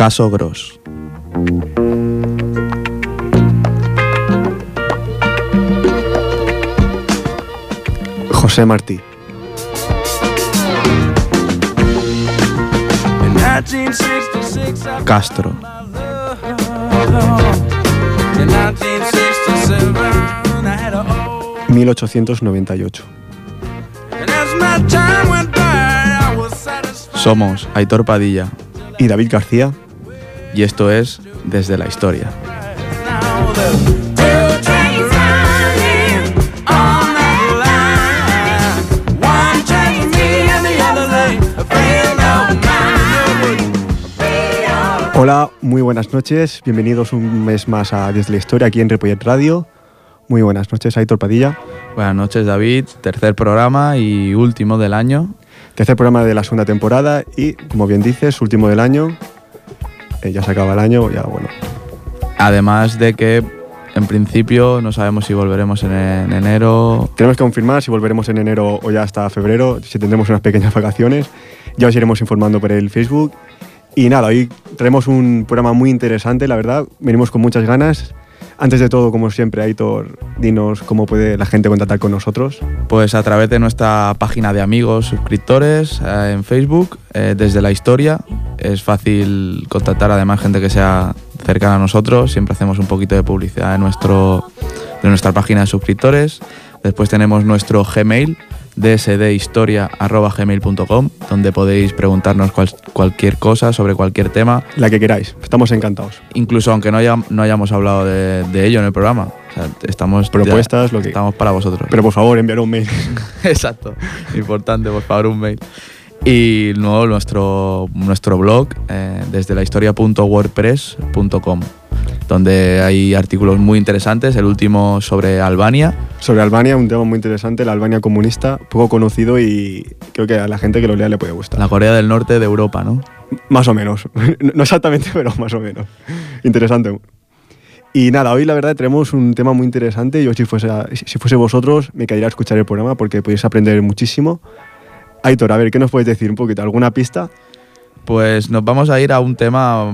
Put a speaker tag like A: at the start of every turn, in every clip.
A: Caso Gross.
B: José Martí.
A: Castro.
B: 1898.
A: Somos Aitor Padilla
B: Y David García.
A: Y esto es Desde la Historia.
B: Hola, muy buenas noches. Bienvenidos un mes más a Desde la Historia aquí en Repollet Radio. Muy buenas noches, Aitor Padilla.
A: Buenas noches David, tercer programa y último del año.
B: Tercer programa de la segunda temporada y, como bien dices, último del año. Eh, ya se acaba el año, ya bueno.
A: Además de que en principio no sabemos si volveremos en, en enero.
B: Tenemos que confirmar si volveremos en enero o ya hasta febrero, si tendremos unas pequeñas vacaciones. Ya os iremos informando por el Facebook. Y nada, hoy traemos un programa muy interesante, la verdad. Venimos con muchas ganas. Antes de todo, como siempre, Aitor, dinos cómo puede la gente contactar con nosotros.
A: Pues a través de nuestra página de amigos, suscriptores eh, en Facebook, eh, desde la historia. Es fácil contactar además gente que sea cercana a nosotros. Siempre hacemos un poquito de publicidad nuestro, de nuestra página de suscriptores. Después tenemos nuestro Gmail, dsdhistoria.gmail.com, donde podéis preguntarnos cual- cualquier cosa sobre cualquier tema,
B: La que queráis, estamos encantados.
A: incluso aunque no, haya- no hayamos hablado de, de ello en el programa. O sea, estamos
B: Propuestas, lo que-
A: estamos para vosotros.
B: Pero por favor, enviar un mail.
A: Exacto. Importante, por favor, un mail. Y luego nuestro, nuestro blog, eh, desde la historia.wordpress.com, donde hay artículos muy interesantes. El último sobre Albania.
B: Sobre Albania, un tema muy interesante, la Albania comunista, poco conocido y creo que a la gente que lo lea le puede gustar.
A: La Corea del Norte de Europa, ¿no?
B: Más o menos. No exactamente, pero más o menos. Interesante. Y nada, hoy la verdad tenemos un tema muy interesante. Yo si fuese, si fuese vosotros me quedaría a escuchar el programa porque podéis aprender muchísimo. Aitor, a ver, ¿qué nos puedes decir un poquito? ¿Alguna pista?
A: Pues nos vamos a ir a un tema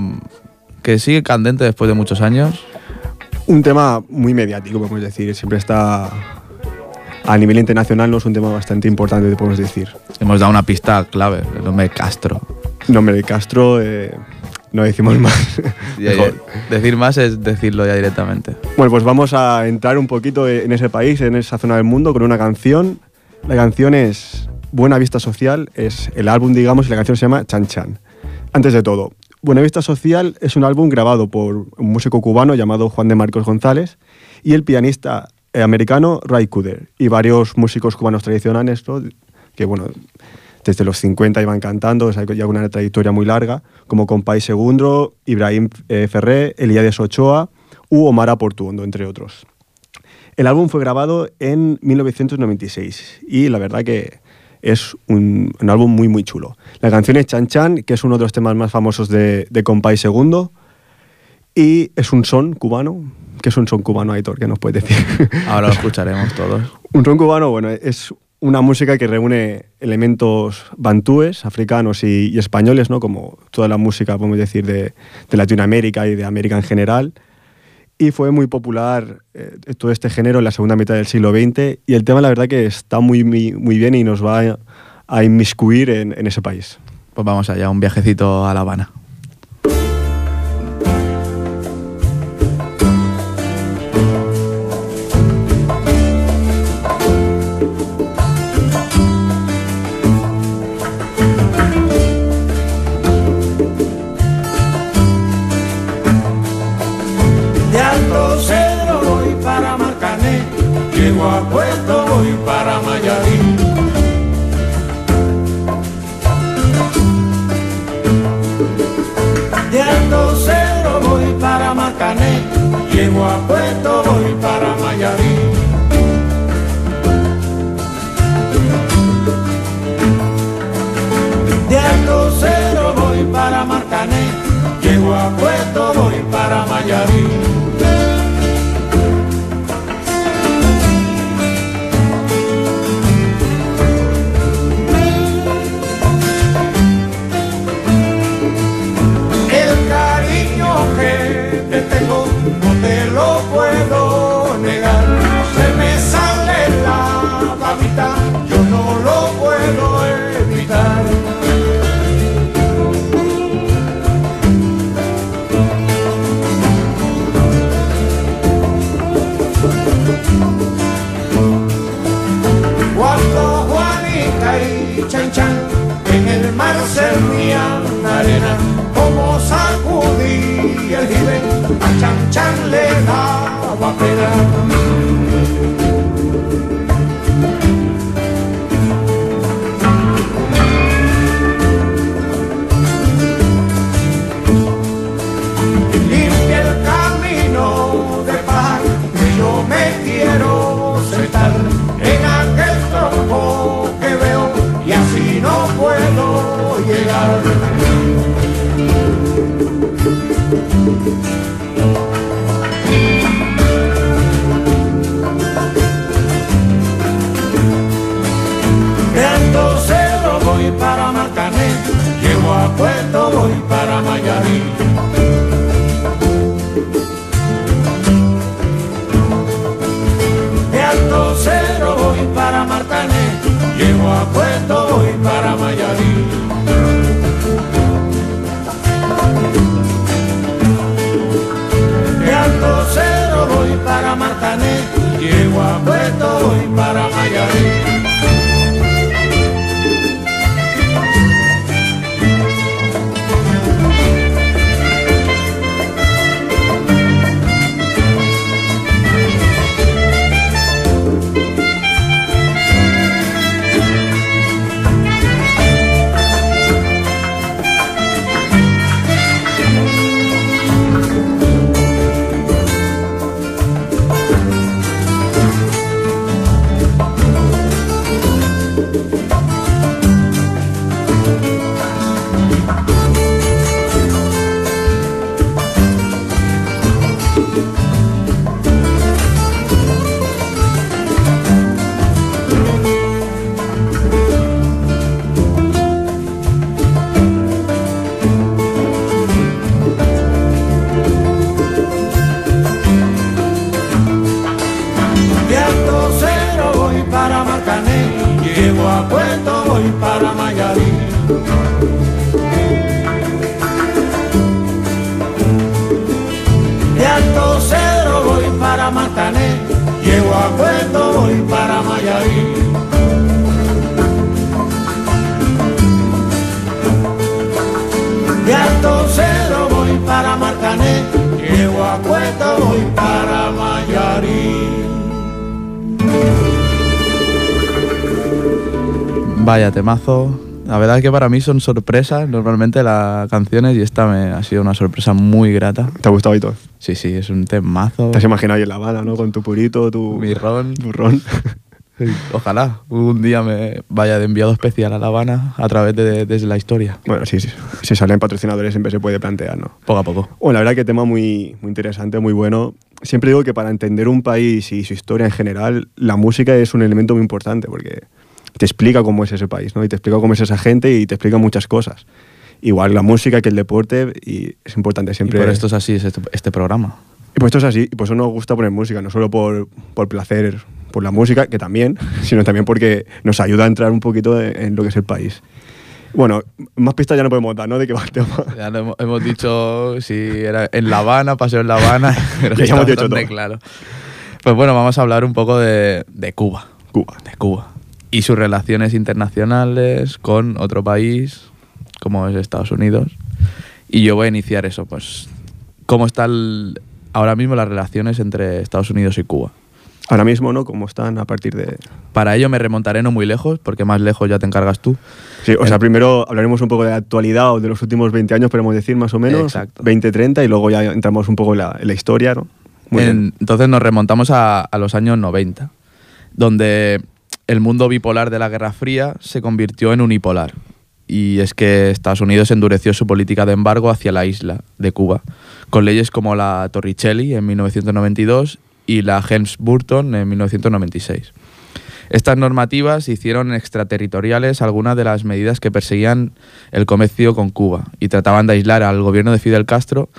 A: que sigue candente después de muchos años.
B: Un tema muy mediático, podemos decir. Siempre está a nivel internacional, no es un tema bastante importante, podemos decir.
A: Hemos dado una pista clave, el nombre de Castro.
B: Nombre de Castro, eh, no decimos más.
A: Ya- ya-
B: Mejor.
A: decir más es decirlo ya directamente.
B: Bueno, pues vamos a entrar un poquito en ese país, en esa zona del mundo, con una canción. La canción es Buena Vista Social, es el álbum, digamos, y la canción se llama Chan Chan. Antes de todo, Buena Vista Social es un álbum grabado por un músico cubano llamado Juan de Marcos González y el pianista americano Ray Cooder y varios músicos cubanos tradicionales, ¿no? que bueno, desde los 50 iban cantando, o sea, ya una trayectoria muy larga, como Compay Segundo, Ibrahim eh, Ferré, Elías Ochoa u Omar Portuondo, entre otros. El álbum fue grabado en 1996 y la verdad que es un, un álbum muy muy chulo. La canción es Chan Chan, que es uno de los temas más famosos de, de Compay Segundo y es un son cubano. ¿Qué es un son cubano, Aitor? ¿Qué nos puedes decir?
A: Ahora lo escucharemos todos.
B: Un son cubano, bueno, es una música que reúne elementos bantúes, africanos y, y españoles, ¿no? Como toda la música, podemos decir, de, de Latinoamérica y de América en general. Y fue muy popular eh, todo este género en la segunda mitad del siglo XX. Y el tema, la verdad, que está muy, muy, muy bien y nos va a, inmiscuir en, en ese país.
A: Pues vamos allá, un viajecito a La Habana.
C: Llego para Martané, llego a Puerto voy para Mayarí.
A: Temazo. La verdad es que para mí son sorpresas normalmente las canciones y esta me ha sido una sorpresa muy grata.
B: ¿Te ha gustado y todo?
A: Sí, sí, es un temazo.
B: ¿Te has imaginado ahí en La Habana, no? Con tu purito, tu...
A: Mi ron.
B: Tu ron.
A: Ojalá un día me vaya de enviado especial a La Habana a través de desde la historia.
B: bueno, sí, sí. Si salen patrocinadores siempre se puede plantear, ¿no?
A: Poco a poco.
B: Bueno, la verdad que tema muy, muy interesante, muy bueno. Siempre digo que para entender un país y su historia en general, la música es un elemento muy importante porque te explica cómo es ese país, ¿no? Y te explica cómo es esa gente y te explica muchas cosas. Igual la música que el deporte y es importante
A: Y
B: siempre.
A: por esto es así es este, este programa.
B: Y pues esto es así, y por eso nos gusta poner música, no solo por, por placer, por la música, que también, sino también porque nos ayuda a entrar un poquito en, lo que es el país. Bueno, más pistas ya no podemos dar, ¿no? De qué va el tema.
A: Ya hemos, hemos dicho si era en La Habana, paseo en La Habana, pero
B: Ya hemos dicho todo.
A: claro. Pues bueno, vamos a hablar un poco de, de Cuba.
B: Cuba.
A: de Cuba y sus relaciones internacionales con otro país como es Estados Unidos. Y yo voy a iniciar eso, pues cómo están ahora mismo las relaciones entre Estados Unidos y Cuba.
B: Ahora mismo, ¿no? ¿Cómo están a partir de...?
A: Para ello me remontaré no muy lejos, porque más lejos ya te encargas tú.
B: Sí, o sea, primero hablaremos un poco de la actualidad o de los últimos 20 años, podemos decir, más o menos.
A: Exacto.
B: 20, 30, y luego ya entramos un poco en la, en la historia, ¿no? Muy bien.
A: En- entonces nos remontamos a, a los años 90, donde el mundo bipolar de la Guerra Fría se convirtió en unipolar. Y es que Estados Unidos endureció su política de embargo hacia la isla de Cuba, con leyes como la Torricelli en 1992 y la Helms-Burton en 1996. Estas normativas hicieron extraterritoriales algunas de las medidas que perseguían el comercio con Cuba y trataban de aislar al gobierno de Fidel Castro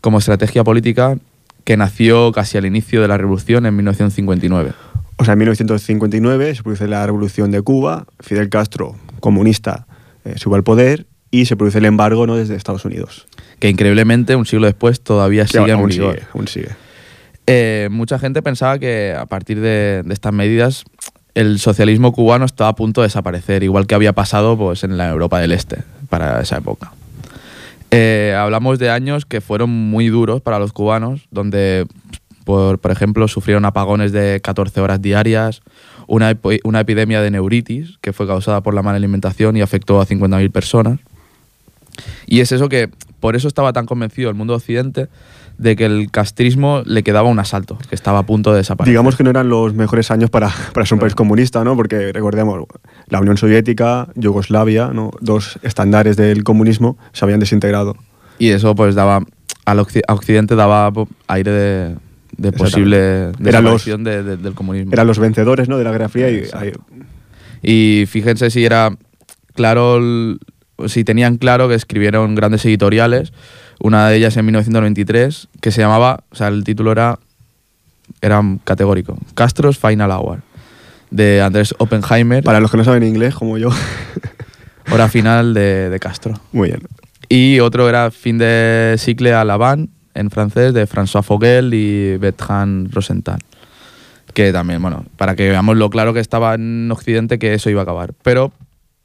A: como estrategia política que nació casi al inicio de la revolución en 1959.
B: O sea, en 1959 se produce la revolución de Cuba, Fidel Castro, comunista, eh, sube al poder y se produce el embargo ¿no? desde Estados Unidos.
A: Que increíblemente un siglo después todavía sigue en
B: aún
A: vigor.
B: sigue, aún sigue.
A: Eh, mucha gente pensaba que a partir de, de estas medidas el socialismo cubano estaba a punto de desaparecer, igual que había pasado pues, en la Europa del Este para esa época. Eh, hablamos de años que fueron muy duros para los cubanos, donde, por, por ejemplo, sufrieron apagones de 14 horas diarias, una, una epidemia de neuritis que fue causada por la mala alimentación y afectó a 50.000 personas. Y es eso que, por eso estaba tan convencido el mundo occidente de que el castrismo le quedaba un asalto, que estaba a punto de desaparecer.
B: Digamos que no eran los mejores años para, para ser un país comunista, ¿no? Porque recordemos, la Unión Soviética, Yugoslavia, ¿no? dos estándares del comunismo se habían desintegrado.
A: Y eso pues daba, al a Occidente daba po- aire de, de posible
B: los-
A: desaparición de- de- del comunismo.
B: Eran los vencedores ¿no? de la Guerra Fría y ahí-
A: Y fíjense si era claro, si tenían claro que escribieron grandes editoriales Una de ellas en 1993, que se llamaba, o sea, el título era, era categórico, Castro's Final Hour, de Andrés Oppenheimer,
B: Para los que no saben inglés, como yo.
A: hora final de, de Castro.
B: Muy bien.
A: Y otro era Fin de Cicle Van, en francés, de François Fogel y Bertrand Rosenthal. Que también, bueno, para que veamos lo claro que estaba en Occidente que eso iba a acabar. Pero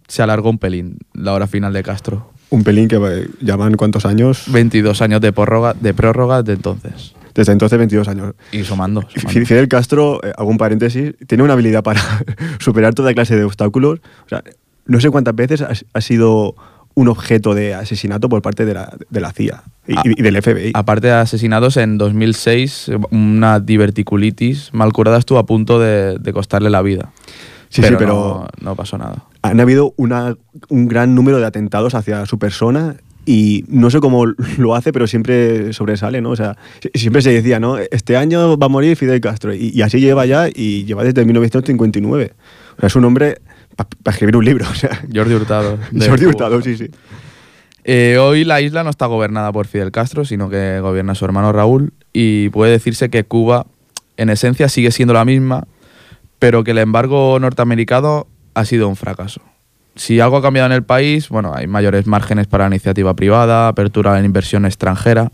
A: se alargó un pelín la hora final de Castro.
B: Un pelín que van cuántos años.
A: 22 años de prórroga, de prórroga de entonces.
B: Desde entonces 22 años.
A: Y sumando.
B: Fi-
A: sumando.
B: Fidel Castro, eh, un paréntesis, tiene una habilidad para superar toda clase de obstáculos. O sea, no sé cuántas veces ha, ha sido un objeto de asesinato por parte de la, de la CIA y,
A: Ah.
B: y del FBI.
A: Aparte de asesinados, en 2006 una diverticulitis mal curada estuvo a punto de, de costarle la vida.
B: Sí, sí, pero-
A: No, no pasó nada.
B: Han habido una- un gran número de atentados hacia su persona y no sé cómo lo hace, pero siempre sobresale, ¿no? O sea, si- siempre se decía, ¿no? Este año va a morir Fidel Castro y, y así lleva ya y lleva desde 1959. O sea, es un hombre para escribir un libro, o sea.
A: Jordi Hurtado.
B: Jordi. Hurtado, sí, sí.
A: Eh, hoy la isla no está gobernada por Fidel Castro, sino que gobierna su hermano Raúl y puede decirse que Cuba en esencia sigue siendo la misma, pero que el embargo norteamericano ha sido un fracaso. Si algo ha cambiado en el país, bueno, hay mayores márgenes para la iniciativa privada, apertura a la inversión extranjera,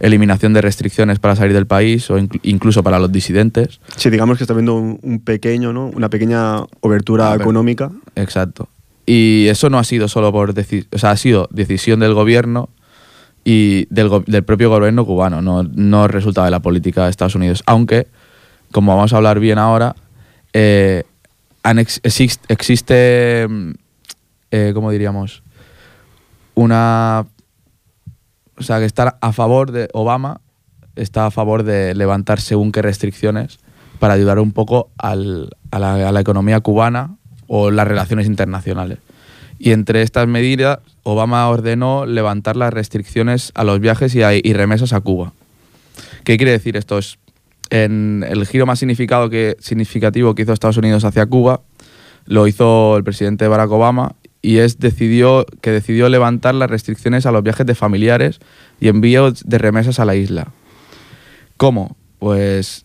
A: eliminación de restricciones para salir del país o inclu- incluso para los disidentes.
B: Sí, digamos que está viendo un, un pequeño, ¿no? Una pequeña obertura económica.
A: Exacto. Y eso no ha sido solo por decir, o sea, ha sido decisión del gobierno y del, go- del propio gobierno cubano, no, no resultado de la política de Estados Unidos. Aunque, como vamos a hablar bien ahora, eh, ex- existe, mm, eh, ¿cómo diríamos? Una... O sea, que estar a favor de Obama está a favor de levantar según qué restricciones para ayudar un poco al- a, la, economía cubana o las relaciones internacionales. Y entre estas medidas, Obama ordenó levantar las restricciones a los viajes y, a- y remesas a Cuba. ¿Qué quiere decir esto? Es en el giro más significado que, significativo que hizo Estados Unidos hacia Cuba lo hizo el presidente Barack Obama y es decidió, que decidió levantar las restricciones a los viajes de familiares y envíos de remesas a la isla. ¿Cómo? Pues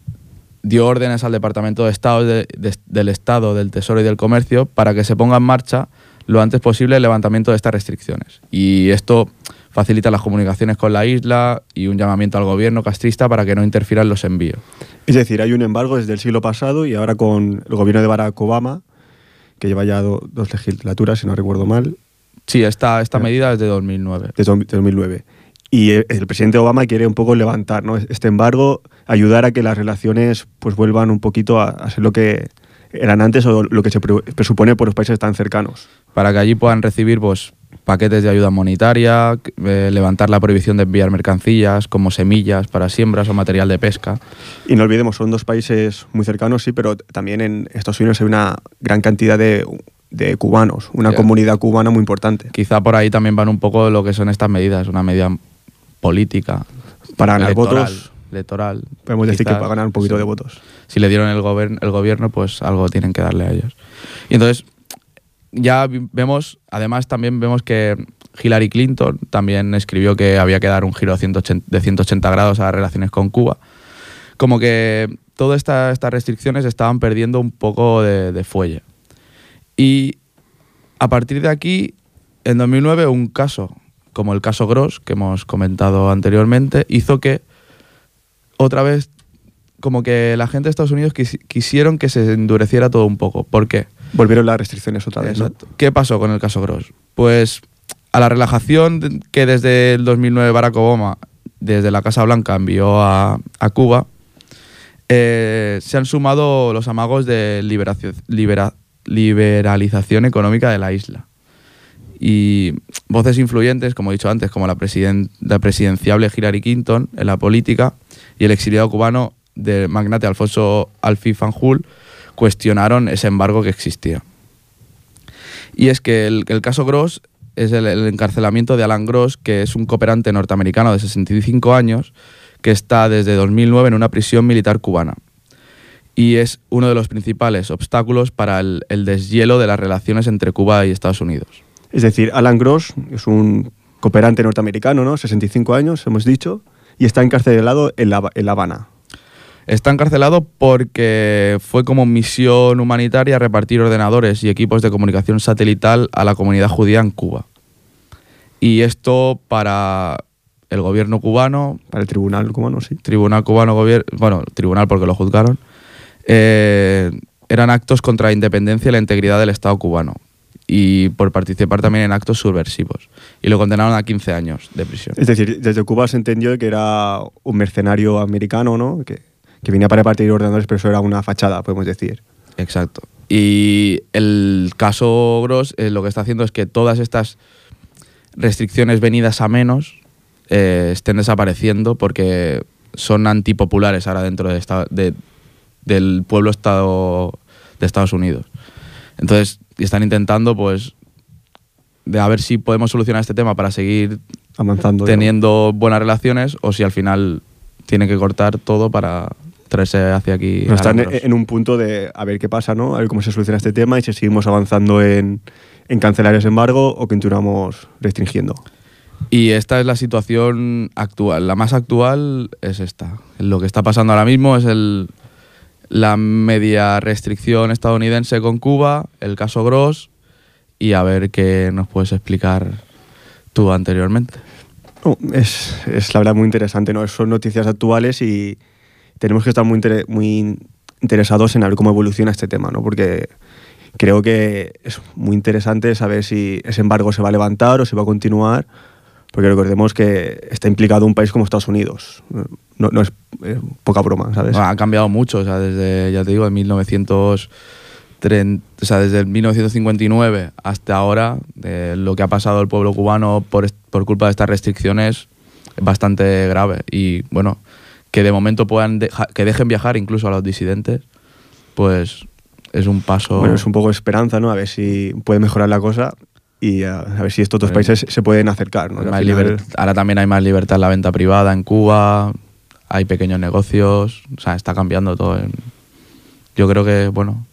A: dio órdenes al Departamento de Estado de- de- del Estado, del Tesoro y del Comercio para que se ponga en marcha lo antes posible el levantamiento de estas restricciones. Y esto facilita las comunicaciones con la isla y un llamamiento al gobierno castrista para que no interfiera en los envíos.
B: Es decir, hay un embargo desde el siglo pasado y ahora con el gobierno de Barack Obama, que lleva ya do- dos legislaturas, si no recuerdo mal,
A: Sí, esta, esta medida es de 2009.
B: desde do- 2009. Y el, el presidente Obama quiere un poco levantar ¿no? este embargo, ayudar a que las relaciones pues vuelvan un poquito a, a ser lo que eran antes o lo que se pre- presupone por los países tan cercanos.
A: para que allí puedan recibir pues, paquetes de ayuda monetaria, eh, levantar la prohibición de enviar mercancías como semillas para siembras o material de pesca.
B: Y no olvidemos, son dos países muy cercanos, sí, pero también en Estados Unidos hay una gran cantidad de, de cubanos, una comunidad cubana muy importante.
A: Quizá por ahí también van un poco lo que son estas medidas, una medida política.
B: Para ganar
A: electoral,
B: votos,
A: electoral.
B: podemos decir que para ganar un poquito
A: sí.
B: de votos.
A: Si le dieron el, el gobierno, pues algo tienen que darle a ellos. Y entonces, ya vemos, además también vemos que Hillary Clinton también escribió que había que dar un giro de 180, de 180 grados a las relaciones con Cuba. Como que todas esta- estas restricciones estaban perdiendo un poco de, fuelle. Y a partir de aquí, en 2009, un caso, como el caso Gross, que hemos comentado anteriormente, hizo que otra vez, como que la gente de Estados Unidos quisi- quisieron que se endureciera todo un poco. ¿Por qué?
B: Volvieron las restricciones otra vez.
A: ¿Qué pasó con el caso Gross? Pues a la relajación de- que desde el 2009 Barack Obama, desde la Casa Blanca, envió a, Cuba, eh, se han sumado los amagos de liberalización económica de la isla. Y voces influyentes, como he dicho antes, como la, presiden- la presidenciable Hillary Clinton en la política y el exiliado cubano del magnate Alfonso Alfi Fanjul cuestionaron ese embargo que existía. Y es que el, caso Gross es el, el encarcelamiento de Alan Gross, que es un cooperante norteamericano de 65 años que está desde 2009 en una prisión militar cubana. Y es uno de los principales obstáculos para el, el deshielo de las relaciones entre Cuba y Estados Unidos.
B: Es decir, Alan Gross es un cooperante norteamericano, ¿no? 65 años, hemos dicho, y está encarcelado en La, en la Habana.
A: Está encarcelado porque fue como misión humanitaria repartir ordenadores y equipos de comunicación satelital a la comunidad judía en Cuba. Y esto para el gobierno cubano,
B: Para el tribunal cubano, sí.
A: tribunal cubano, gobier- bueno, tribunal porque lo juzgaron, eh, eran actos contra la independencia y la integridad del Estado cubano. Y por participar también en actos subversivos. Y lo condenaron a 15 años de prisión.
B: Es decir, desde Cuba se entendió que era un mercenario americano, ¿no? Que, que venía para repartir ordenadores, pero eso era una fachada, podemos decir.
A: Exacto. Y el caso Gross eh, lo que está haciendo es que todas estas restricciones venidas a menos eh, estén desapareciendo porque son antipopulares ahora dentro de esta- de- del pueblo estado de Estados Unidos. Entonces están intentando pues de a ver si podemos solucionar este tema para seguir
B: Avanzando.
A: teniendo buenas relaciones o si al final tiene que cortar todo para traerse hacia aquí. A
B: están en, en un punto de a ver qué pasa, ¿no? A ver cómo se soluciona este tema y si seguimos avanzando en, en cancelar ese embargo o continuamos restringiendo.
A: Y esta es la situación actual. La más actual es esta. Lo que está pasando ahora mismo es el, la media restricción estadounidense con Cuba, el caso Gross, y a ver qué nos puedes explicar tú anteriormente.
B: No, es, es la verdad muy interesante, ¿no? Son noticias actuales y tenemos que estar muy, inter- muy interesados en ver cómo evoluciona este tema, ¿no? Porque creo que es muy interesante saber si ese embargo se va a levantar o se va a continuar, porque recordemos que está implicado un país como Estados Unidos. No, no es, es poca broma, ¿sabes?
A: Ha cambiado mucho, o sea, desde, ya te digo, de 1930, o sea, desde el 1959 hasta ahora, de lo que ha pasado el pueblo cubano por, por culpa de estas restricciones es bastante grave. Y bueno, que de momento puedan deja- que dejen viajar incluso a los disidentes, pues es un paso.
B: Bueno, es un poco de esperanza, ¿no? A ver si puede mejorar la cosa y a, a ver si estos dos
A: Sí.
B: países se pueden acercar, ¿no?
A: Más
B: final-
A: Ahora también hay más libertad en la venta privada en Cuba, hay pequeños negocios, o sea, está cambiando todo. en- Yo creo que, bueno,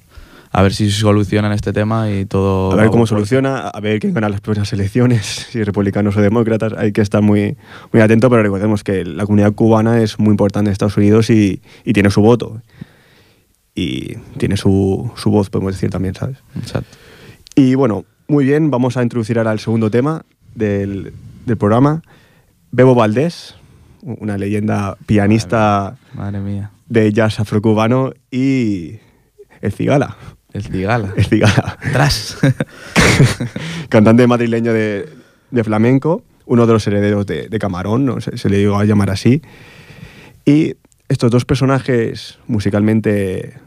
A: a ver si solucionan este tema y todo.
B: A ver cómo soluciona, a ver quién gana las próximas elecciones, si republicanos o demócratas. Hay que estar muy, muy atento, pero recordemos que la comunidad cubana es muy importante en Estados Unidos y, y tiene su voto. Y tiene su, su voz, podemos decir también, ¿sabes?
A: Exacto.
B: Y bueno, muy bien, vamos a introducir ahora el segundo tema del, del programa. Bebo Valdés, una leyenda pianista
A: Madre mía.
B: de jazz afrocubano y el Cigala.
A: El cigala.
B: El Cigala.
A: Atrás.
B: cantante madrileño de, de flamenco, uno de los herederos de, de Camarón, ¿no? se, se le llegó a llamar así. Y estos dos personajes musicalmente,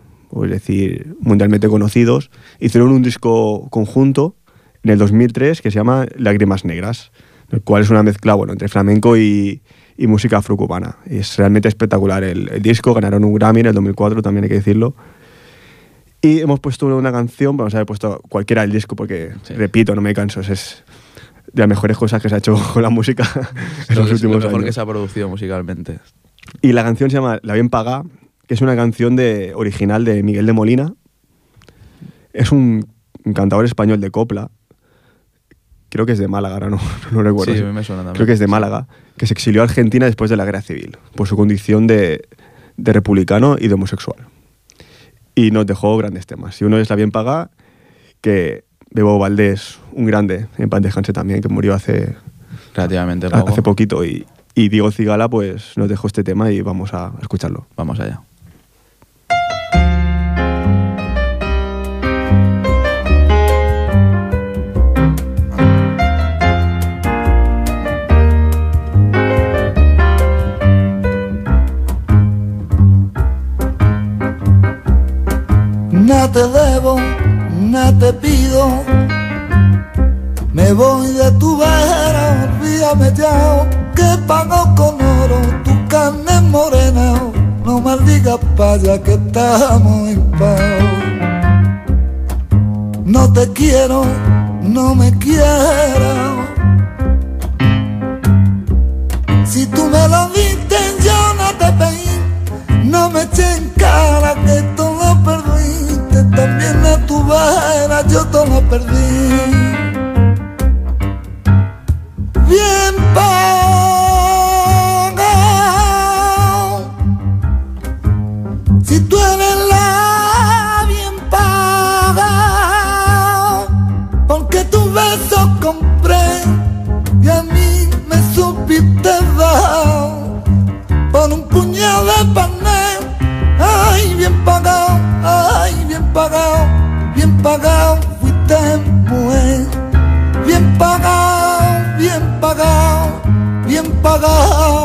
B: es decir, mundialmente conocidos, hicieron un disco conjunto en el 2003 que se llama Lágrimas Negras, el cual es una mezcla bueno, entre flamenco y, y música afrocubana. Y es realmente espectacular el, el disco, ganaron un Grammy en el 2004, también hay que decirlo. Y hemos puesto una canción, vamos a haber puesto cualquiera del disco, porque,
A: Sí.
B: repito, no me canso, es de las mejores cosas que se ha hecho con la música en
A: lo,
B: los últimos
A: lo mejor
B: años.
A: que se ha producido musicalmente.
B: Y la canción se llama La Bien Pagá, que es una canción de, original de Miguel de Molina. Es un, un cantador español de copla. Creo que es de Málaga, ahora no, no recuerdo.
A: Sí, a mí me suena también.
B: Creo que es de Málaga, que se exilió a Argentina después de la guerra civil, por su condición de, de republicano y de homosexual. Y nos dejó grandes temas. Y uno es La Bien Pagá, que Bebo Valdés, un grande, en paz descanse también, que murió hace,
A: Relativamente poco.
B: hace poquito. Y, y Diego Cigala, pues nos dejó este tema y vamos a escucharlo.
A: Vamos allá.
D: No te debo, no te pido. Me voy de tu vera, olvídame ya, que pago con oro tu carne morena. No maldigas paya que estamos en. No te quiero, no me quieras. Si tú me lo diste, yo no te pedí. No me eché en cara que perdiste también a tu vara yo todo lo perdí. Bien
E: pagado. Si tú eres la bien pagado, porque tu beso compré y a mí me supiste dar por un puñado de panel. Ay, bien pagado pagado fuiste mujer,
D: bien pagado, bien pagado, bien pagado.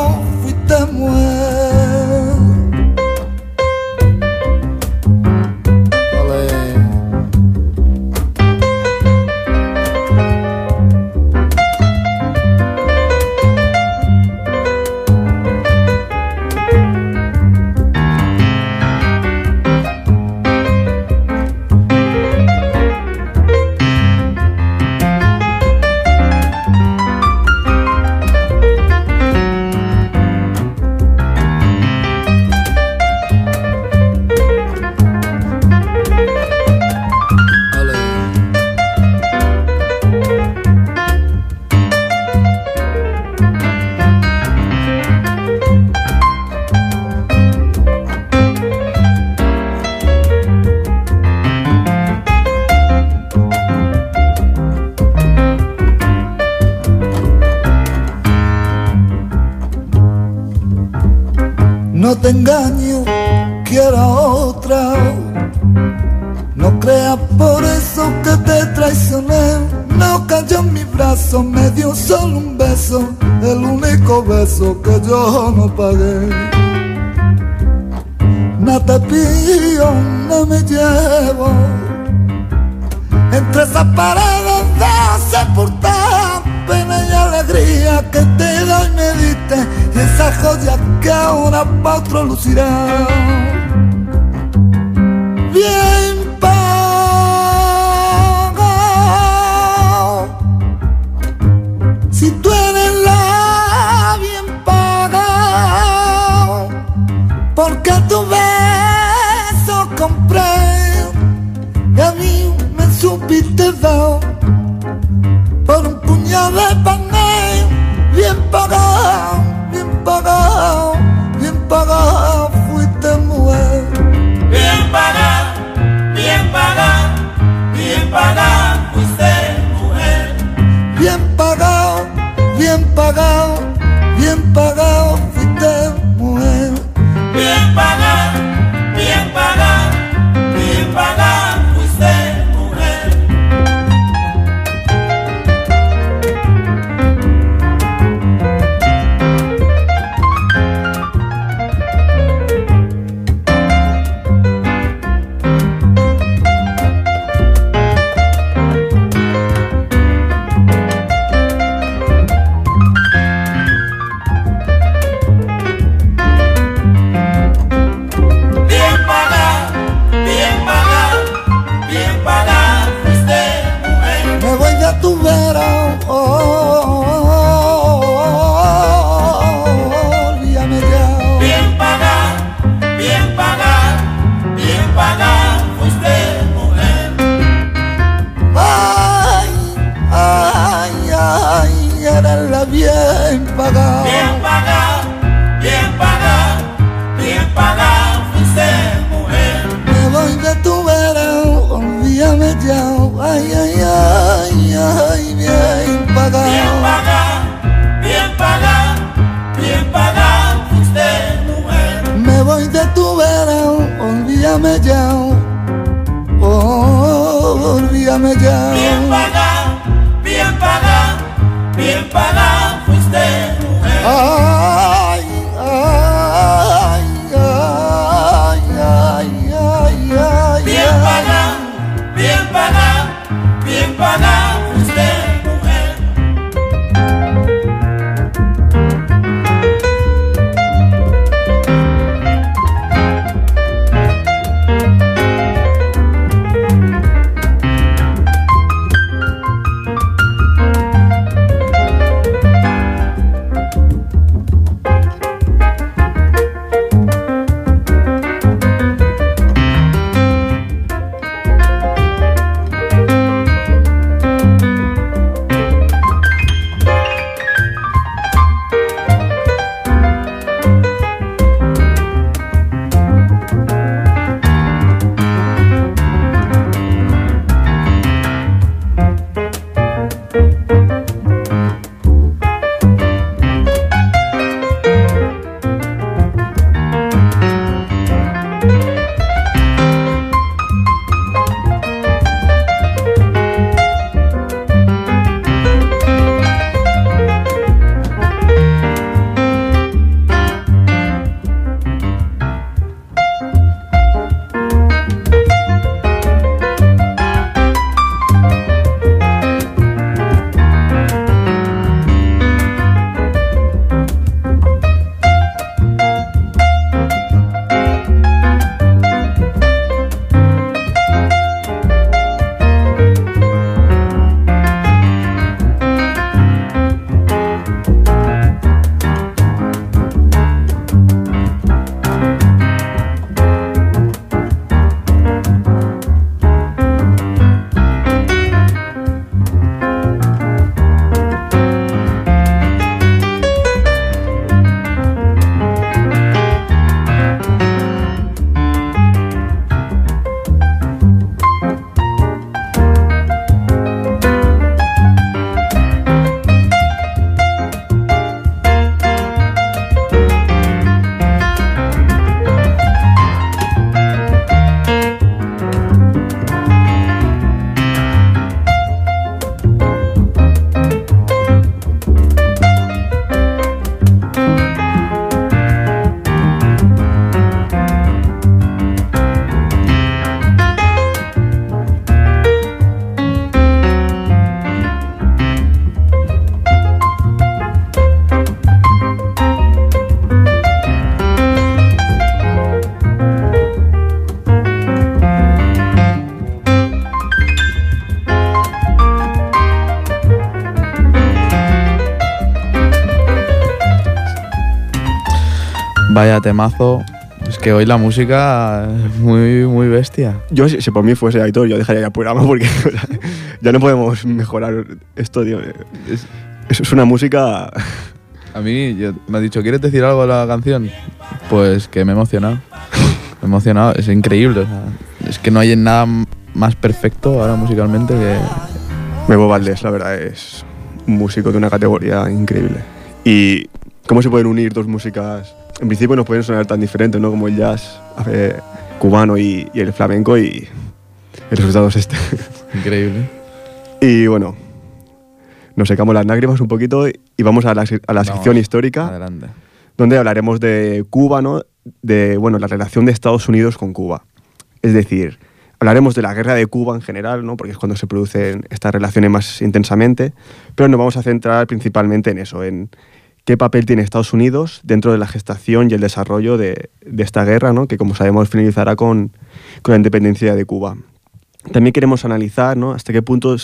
D: Esa joya
E: que ahora pa' otro lucirá. Bien pagado. Si tú
D: eres la bien pagado porque tu beso compré y a mí me supiste dar pagado, bien pagado, fuiste mujer. Bien pagado, bien pagado, bien pagado,
E: bien pagada.
D: Bien pagado, bien pagado, bien pagado, fuiste mujer.
E: Me voy de tu verano, olvídame ya. Ay, ay, ay, ay, bien
D: Bien
E: pagado.
D: pagado, bien pagado, bien pagado, fuiste mujer.
E: Me voy de tu verano, olvídame ya. Oh, olvídame ya.
D: Bien
A: Vaya temazo. Es que hoy la música es muy, muy bestia.
B: Yo, si, si por mí fuese Aitor, yo dejaría ya el programa porque o sea, ya no podemos mejorar esto, tío. Es, es una música...
A: A mí yo- me ha dicho, ¿quieres decir algo de la canción? Pues que me he emocionado. Me he emocionado, es increíble. o sea, es que no hay nada más perfecto ahora musicalmente que...
B: Memo Valdés, la verdad, es un músico de una categoría increíble. Y cómo se pueden unir dos músicas, en principio nos pueden sonar tan diferentes, ¿no? Como el jazz eh, cubano y, y el flamenco y el resultado es este.
A: Increíble.
B: y bueno, nos secamos las lágrimas un poquito y vamos a la, a la sección
A: Vamos,
B: histórica,
A: Adelante.
B: donde hablaremos de Cuba, ¿no? De, bueno, la relación de Estados Unidos con Cuba. Es decir, hablaremos de la guerra de Cuba en general, ¿no? Porque es cuando se producen estas relaciones más intensamente, pero nos vamos a centrar principalmente en eso, en qué papel tiene Estados Unidos dentro de la gestación y el desarrollo de, de esta guerra, ¿no? Que como sabemos finalizará con, con la independencia de Cuba. También queremos analizar ¿no? hasta qué punto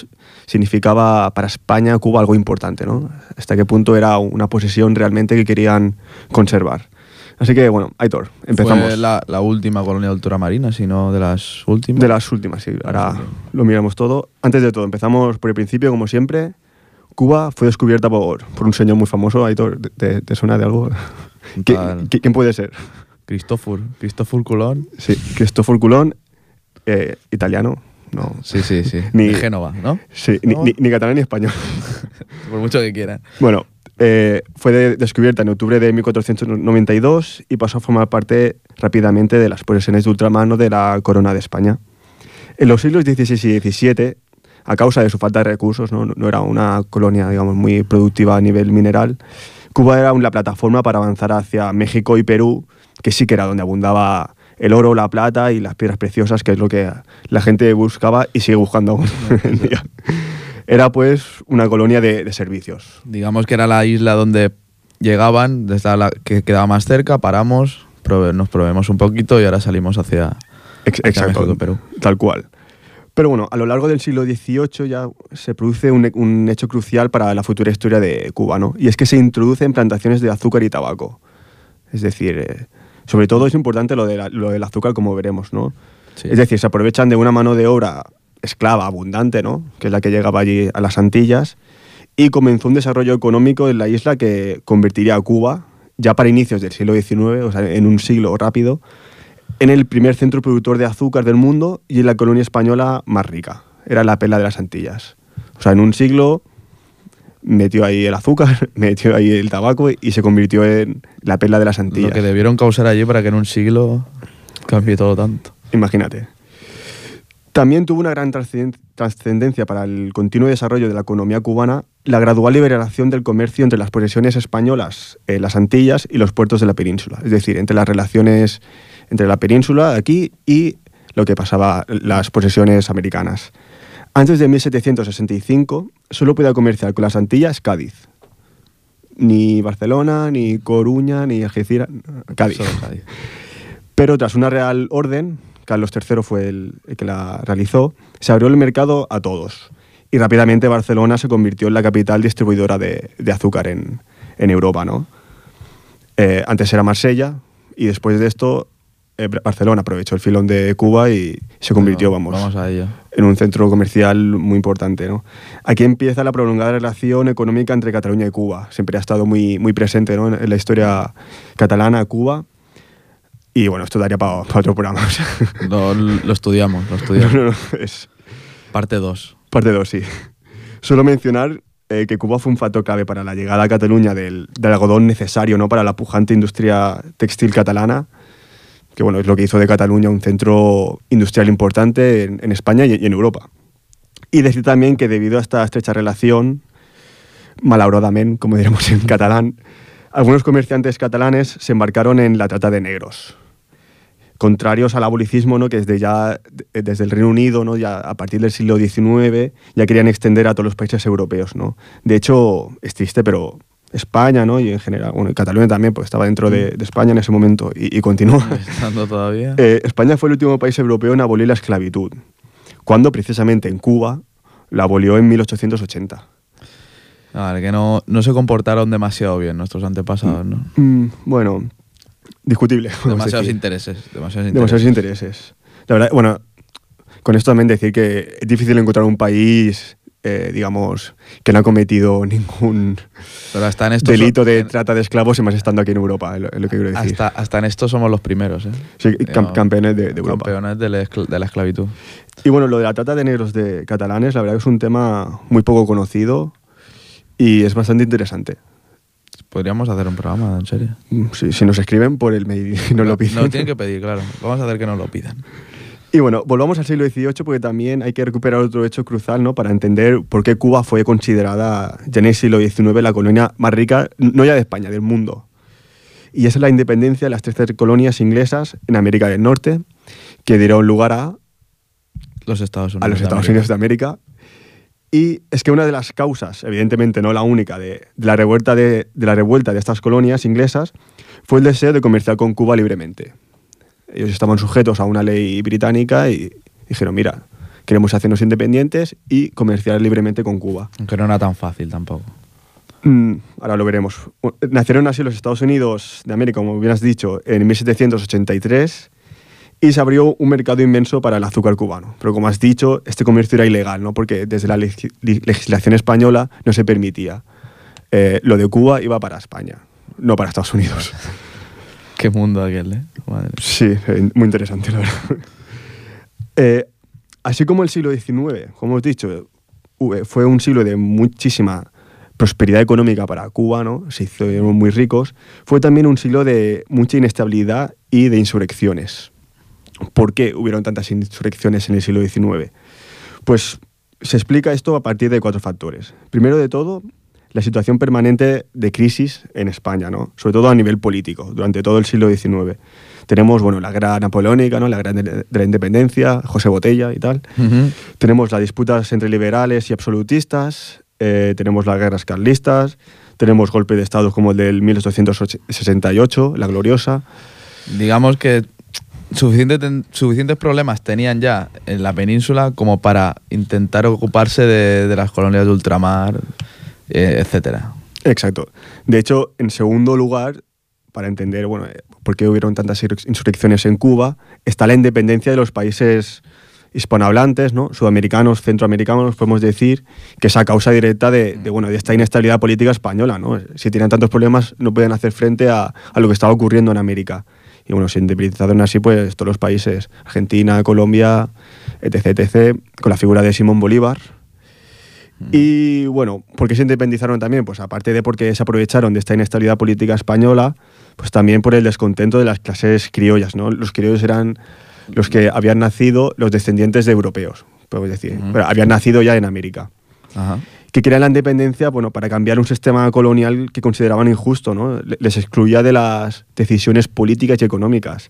B: significaba para España Cuba algo importante, ¿no? hasta qué punto era una posesión realmente que querían conservar. Así que, bueno, Aitor, empezamos.
A: Fue la, la última colonia ultramarina, si no de las últimas.
B: De las últimas, sí. Ahora lo miramos todo. Antes de todo, empezamos por el principio, como siempre. Cuba fue descubierta por, por un señor muy famoso. Aitor, ¿te- ¿te, suena de algo? ¿Qui-
A: Tal.
B: qui- ¿Quién puede ser?
A: Cristófor. Cristófor Colón.
B: Sí, Cristófor Colón, eh, italiano. No.
A: Sí, sí, sí.
B: Ni-
A: De Génova, ¿no?
B: Sí, ni, ni- ni catalán ni español.
A: Por mucho que quieran.
B: Bueno, eh, fue de- descubierta en octubre de 1492 y pasó a formar parte rápidamente de las posesiones de ultramano de la corona de España. En los siglos XVI y XVII, a causa de su falta de recursos, no, no era una colonia digamos, muy productiva a nivel mineral, Cuba era la plataforma para avanzar hacia México y Perú, que sí que era donde abundaba el oro, la plata y las piedras preciosas, que es lo que la gente buscaba y sigue buscando aún en día. Era pues una colonia de- de servicios.
A: Digamos que era la isla donde llegaban, desde la que quedaba más cerca, paramos, prove- nos probemos un poquito y ahora salimos hacia, hacia
B: Exacto,
A: México, Perú.
B: tal cual. Pero bueno, a lo largo del siglo XVIII ya se produce un, un hecho crucial para la futura historia de Cuba, ¿no? Y es que se introducen plantaciones de azúcar y tabaco. Es decir, eh, sobre todo es importante lo, de la- lo del azúcar, como veremos, ¿no?
A: Sí.
B: Es decir, se aprovechan de una mano de obra esclava abundante, ¿no? Que es la que llegaba allí a las Antillas, y comenzó un desarrollo económico en la isla que convertiría a Cuba, ya para inicios del siglo XIX, o sea, en un siglo rápido, en el primer centro productor de azúcar del mundo y en la colonia española más rica. Era la pela de las Antillas. O sea, en un siglo metió ahí el azúcar, metió ahí el tabaco y se convirtió en la pela de las
A: Lo
B: Antillas.
A: que debieron causar allí para que en un siglo cambie todo tanto.
B: Imagínate. También tuvo una gran trascenden- trascendencia para el continuo desarrollo de la economía cubana la gradual liberación del comercio entre las posesiones españolas, eh, las Antillas y los puertos de la península. Es decir, entre las relaciones entre la península aquí y lo que pasaba las posesiones americanas. Antes de 1765 solo podía comerciar con las Antillas Cádiz. Ni Barcelona, ni Coruña, ni Algeciras, Cádiz.
A: Cádiz.
B: Pero tras una real orden, Carlos III fue el, el que la realizó, se abrió el mercado a todos. Y rápidamente Barcelona se convirtió en la capital distribuidora de, de azúcar en, en Europa. ¿no? Eh, antes era Marsella y después de esto eh, Barcelona aprovechó el filón de Cuba y se convirtió,
A: Bueno,
B: vamos,
A: Vamos
B: en un centro comercial muy importante. ¿no? Aquí empieza la prolongada relación económica entre Cataluña y Cuba. Siempre ha estado muy, muy presente ¿no? en la historia catalana, Cuba. Y bueno, esto daría para otro programa.
A: Lo, lo estudiamos, lo
B: No,
A: estudiamos.
B: no, no, es
A: Parte 2.
B: parte 2, sí. Solo mencionar eh, que Cuba fue un factor clave para la llegada a Cataluña del, del algodón necesario ¿no? para la pujante industria textil catalana, que bueno, es lo que hizo de Cataluña un centro industrial importante en, en España y, y en Europa. Y decir también que debido a esta estrecha relación, malauradamente, como diremos en catalán, algunos comerciantes catalanes se embarcaron en la trata de negros. Contrarios al abolicismo, ¿no? que desde, ya, de- desde el Reino Unido, ¿no? ya a partir del siglo XIX, ya querían extender a todos los países europeos. ¿no? De hecho, es triste, pero España, ¿no? y en general, bueno, y Cataluña también, pues estaba dentro de, de España en ese momento y, y continúa.
A: Estando todavía.
B: Eh, España fue el último país europeo en abolir la esclavitud, cuando precisamente en Cuba la abolió en 1880.
A: A ver, que no, no se comportaron demasiado bien nuestros antepasados, ¿no?
B: Mm, bueno, discutible.
A: Demasiados intereses. Demasiados intereses.
B: Demasiados intereses. La verdad, bueno, con esto también decir que es difícil encontrar un país, eh, digamos, que no ha cometido ningún
A: Pero hasta en esto
B: delito de
A: en-
B: trata de esclavos y más estando aquí en Europa, es lo, es lo que quiero decir.
A: hasta, hasta en esto somos los primeros, ¿eh?
B: Sí,
A: Digamos,
B: campeones de, de Europa.
A: Campeones de la, de la esclavitud.
B: Y bueno, lo de la trata de negros de catalanes, la verdad que es un tema muy poco conocido y es bastante interesante.
A: Podríamos hacer un programa, en serio.
B: Mm, Si, nos escriben por el mail y nos lo piden.
A: No, tienen que pedir, claro. Vamos a hacer que nos lo pidan.
B: Y bueno, volvamos al siglo XVIII porque también hay que recuperar otro hecho crucial ¿no? para entender por qué Cuba fue considerada ya en el siglo XIX la colonia más rica, no ya de España, del mundo. Y es la independencia de las 13 colonias inglesas en América del Norte, que dieron lugar a,
A: Los Estados Unidos.
B: a los
A: de
B: Estados
A: América.
B: Unidos de América. Y es que una de las causas, evidentemente no la única, de, de la, revuelta de, de la revuelta de estas colonias inglesas fue el deseo de comerciar con Cuba libremente. Ellos estaban sujetos a una ley británica y dijeron, mira, queremos hacernos independientes y comerciar libremente con Cuba.
A: Aunque no era tan fácil tampoco.
B: Mm, ahora lo veremos. Nacieron así los Estados Unidos de América, como bien has dicho, en 1783 y se abrió un mercado inmenso para el azúcar cubano. Pero como has dicho, este comercio era ilegal, ¿no? porque desde la leg- legislación española no se permitía. Eh, lo de Cuba iba para España, no para Estados Unidos.
A: Qué mundo aquel, ¿eh? Madre.
B: Sí, eh, muy interesante, la verdad. Eh, así como el siglo XIX, como hemos dicho, fue un siglo de muchísima prosperidad económica para Cuba, ¿no? se hicieron muy ricos, fue también un siglo de mucha inestabilidad y de insurrecciones. ¿Por qué hubieron tantas insurrecciones en el siglo XIX? Pues se explica esto a partir de cuatro factores. Primero de todo, la situación permanente de crisis en España, ¿no? sobre todo a nivel político, durante todo el siglo XIX. Tenemos bueno, la guerra napoleónica, ¿no? la guerra de la independencia, José Botella y tal. Tenemos las disputas entre liberales y absolutistas, eh, tenemos las guerras carlistas, tenemos golpes de Estado como el del 1868, la gloriosa.
A: Digamos que suficiente ten- suficientes problemas tenían ya en la península como para intentar ocuparse de, de las colonias de ultramar, eh, etcétera.
B: Exacto. De hecho, en segundo lugar, para entender bueno, eh, por qué hubieron tantas insurrec- insurrecciones en Cuba, está la independencia de los países hispanohablantes, ¿no? sudamericanos, centroamericanos, podemos decir, que es a causa directa de, de, bueno, de esta inestabilidad política española. ¿no? Si tenían tantos problemas, no podían hacer frente a, a lo que estaba ocurriendo en América. Y bueno, se independizaron así pues todos los países, Argentina, Colombia, etc., etc., con la figura de Simón Bolívar, y bueno, ¿por qué se independizaron también? Pues aparte de porque se aprovecharon de esta inestabilidad política española, pues también por el descontento de las clases criollas, ¿no? Los criollos eran los que habían nacido, los descendientes de europeos, podemos decir, pero habían nacido ya en América.
A: Ajá.
B: Que querían la independencia, bueno, para cambiar un sistema colonial que consideraban injusto, ¿no? Le- Les excluía de las decisiones políticas y económicas.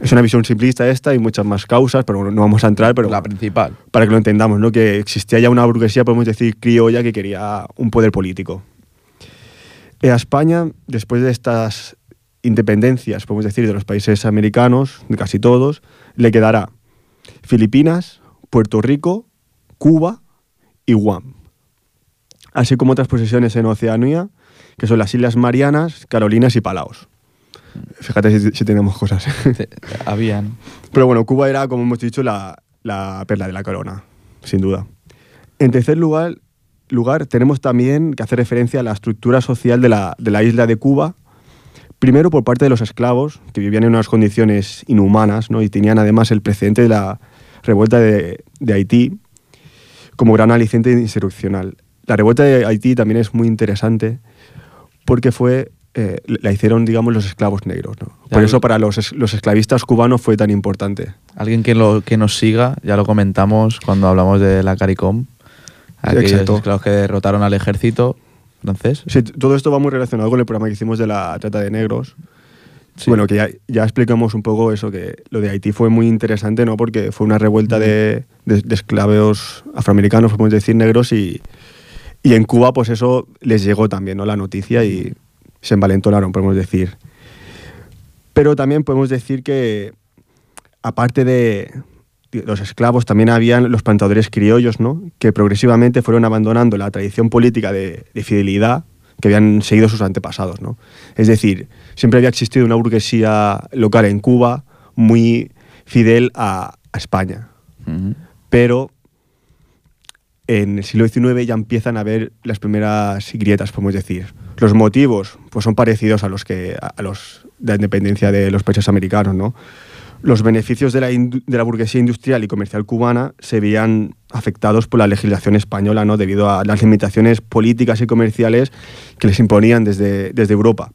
B: Es una visión simplista esta, hay muchas más causas, pero no vamos a entrar, pero
A: la principal.
B: para que lo entendamos, ¿no? que existía ya una burguesía, podemos decir, criolla, que quería un poder político. Eh, A España, después de estas independencias, podemos decir, de los países americanos, de casi todos, le quedará Filipinas, Puerto Rico, Cuba y Guam. Así como otras posesiones en Oceanía, que son las Islas Marianas, Carolinas y Palaos. Fíjate si, si tenemos cosas.
A: Habían.
B: Pero bueno, Cuba era, como hemos dicho, la, la perla de la corona, sin duda. En tercer lugar, lugar, tenemos también que hacer referencia a la estructura social de la, de la isla de Cuba. Primero por parte de los esclavos, que vivían en unas condiciones inhumanas ¿no? y tenían además el precedente de la revuelta de, de Haití como gran aliciente insurreccional. La revuelta de Haití también es muy interesante porque fue eh, la hicieron, digamos, los esclavos negros. ¿no? Por
A: Ya,
B: eso para los, es- los esclavistas cubanos fue tan importante.
A: Alguien que, lo, que nos siga, ya lo comentamos cuando hablamos de la CARICOM. Aquellos
B: Exacto.
A: esclavos que derrotaron al ejército francés.
B: Sí, todo esto va muy relacionado con el programa que hicimos de la trata de negros.
A: Sí.
B: Bueno, que ya, ya explicamos un poco eso, que lo de Haití fue muy interesante, ¿no? Porque fue una revuelta de, de- de esclavos afroamericanos, podemos decir, negros, y, y en Cuba, pues eso les llegó también, ¿no? La noticia y se envalentonaron, podemos decir. Pero también podemos decir que, aparte de los esclavos, también habían los plantadores criollos, ¿no? Que progresivamente fueron abandonando la tradición política de, de fidelidad que habían seguido sus antepasados, ¿no? Es decir, siempre había existido una burguesía local en Cuba muy fidel a, a España. Pero en el siglo XIX ya empiezan a haber las primeras grietas, podemos decir. Los motivos pues son parecidos a los que a los de la independencia de los países americanos, ¿no? Los beneficios de la, indu- de la burguesía industrial y comercial cubana se veían afectados por la legislación española, ¿no? Debido a las limitaciones políticas y comerciales que les imponían desde, desde Europa,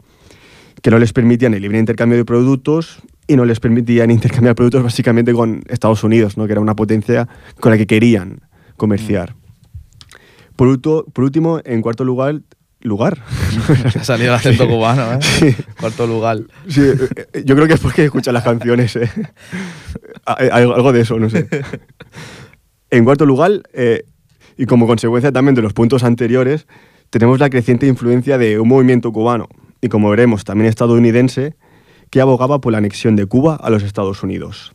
B: que no les permitían el libre intercambio de productos y no les permitían intercambiar productos básicamente con Estados Unidos, ¿no? que era una potencia con la que querían comerciar. Por, ulto- por último, en cuarto lugar, lugar.
A: Ha salido el acento cubano, ¿eh? Cuarto lugar.
B: Sí, eh, eh, yo creo que es porque escuchan las canciones. ¿eh? Hay Algo de eso, no sé. En cuarto lugar, eh, y como consecuencia también de los puntos anteriores, tenemos la creciente influencia de un movimiento cubano, y como veremos también estadounidense, que abogaba por la anexión de Cuba a los Estados Unidos.